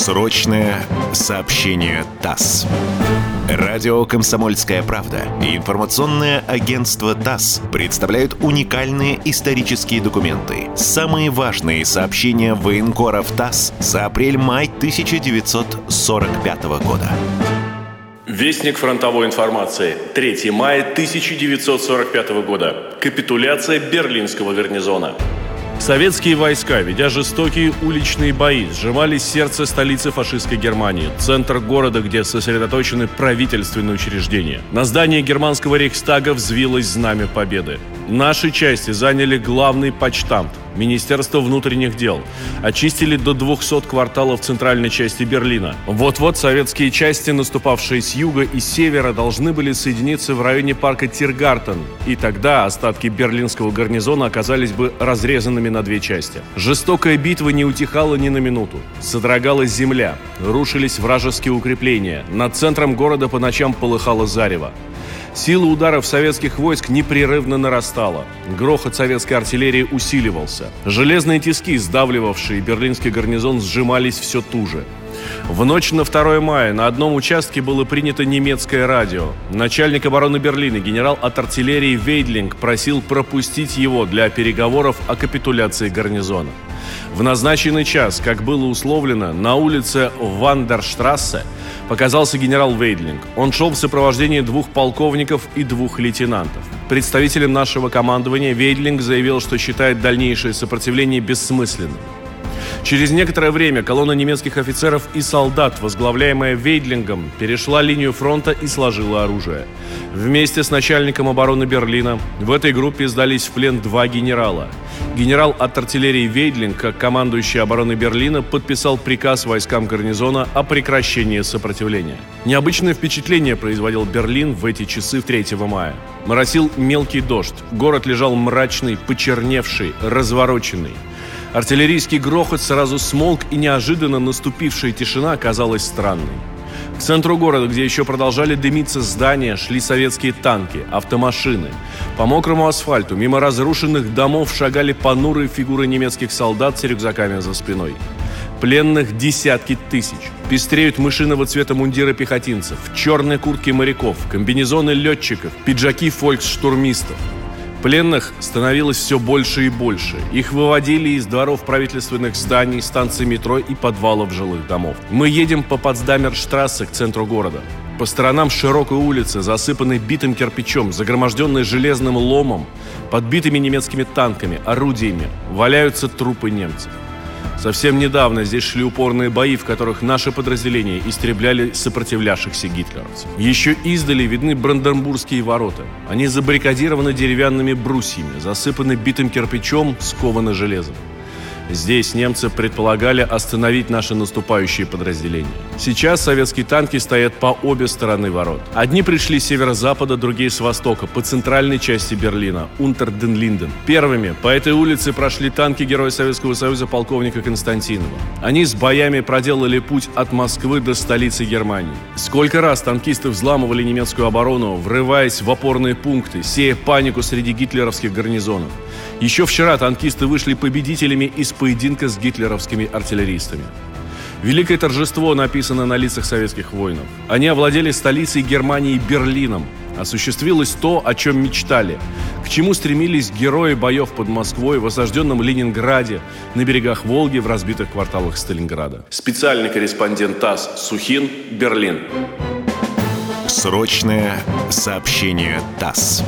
Срочное сообщение ТАСС. Радио «Комсомольская правда» и информационное агентство ТАСС представляют уникальные исторические документы. Самые важные сообщения военкоров ТАСС за апрель-май 1945 года. Вестник фронтовой информации. 3 мая 1945 года. Капитуляция Берлинского гарнизона. Советские войска, ведя жестокие уличные бои, сжимали сердце столицы фашистской Германии, центр города, где сосредоточены правительственные учреждения. На здании германского рейхстага взвилось знамя победы. Наши части заняли главный почтамт, Министерство внутренних дел. Очистили до 200 кварталов центральной части Берлина. Вот-вот советские части, наступавшие с юга и севера, должны были соединиться в районе парка Тиргартен. И тогда остатки берлинского гарнизона оказались бы разрезанными на две части. Жестокая битва не утихала ни на минуту. Содрогалась земля, рушились вражеские укрепления. Над центром города по ночам полыхало зарево. Сила ударов советских войск непрерывно нарастала. Грохот советской артиллерии усиливался. Железные тиски, сдавливавшие берлинский гарнизон, сжимались все туже. В ночь на 2 мая на одном участке было принято немецкое радио. Начальник обороны Берлина, генерал от артиллерии Вейдлинг, просил пропустить его для переговоров о капитуляции гарнизона. В назначенный час, как было условлено, на улице Вандерштрассе показался генерал Вейдлинг. Он шел в сопровождении двух полковников и двух лейтенантов. Представителем нашего командования Вейдлинг заявил, что считает дальнейшее сопротивление бессмысленным. Через некоторое время колонна немецких офицеров и солдат, возглавляемая Вейдлингом, перешла линию фронта и сложила оружие. Вместе с начальником обороны Берлина в этой группе сдались в плен два генерала. Генерал от артиллерии Вейдлинг, как командующий обороны Берлина, подписал приказ войскам гарнизона о прекращении сопротивления. Необычное впечатление производил Берлин в эти часы 3 мая. Моросил мелкий дождь, город лежал мрачный, почерневший, развороченный. Артиллерийский грохот сразу смолк, и неожиданно наступившая тишина оказалась странной. К центру города, где еще продолжали дымиться здания, шли советские танки, автомашины. По мокрому асфальту, мимо разрушенных домов, шагали понурые фигуры немецких солдат с рюкзаками за спиной. Пленных десятки тысяч. Пестреют мышиного цвета мундиры пехотинцев, черные куртки моряков, комбинезоны летчиков, пиджаки фольксштурмистов. Пленных становилось все больше и больше. Их выводили из дворов правительственных зданий, станций метро и подвалов жилых домов. Мы едем по Потсдамерштрассе к центру города. По сторонам широкой улицы, засыпанной битым кирпичом, загроможденной железным ломом, подбитыми немецкими танками, орудиями, валяются трупы немцев. Совсем недавно здесь шли упорные бои, в которых наши подразделения истребляли сопротивлявшихся гитлеровцев. Еще издали видны Бранденбургские ворота. Они забаррикадированы деревянными брусьями, засыпаны битым кирпичом, скованы железом. Здесь немцы предполагали остановить наши наступающие подразделения. Сейчас советские танки стоят по обе стороны ворот. Одни пришли с северо-запада, другие с востока, по центральной части Берлина, Унтерден-Линден. Первыми по этой улице прошли танки Героя Советского Союза полковника Константинова. Они с боями проделали путь от Москвы до столицы Германии. Сколько раз танкисты взламывали немецкую оборону, врываясь в опорные пункты, сея панику среди гитлеровских гарнизонов. Еще вчера танкисты вышли победителями из поединка с гитлеровскими артиллеристами. Великое торжество написано на лицах советских воинов. Они овладели столицей Германии Берлином. Осуществилось то, о чем мечтали, к чему стремились герои боев под Москвой, в осажденном Ленинграде, на берегах Волги, в разбитых кварталах Сталинграда. Специальный корреспондент ТАСС Сухин, Берлин. Срочное сообщение ТАСС.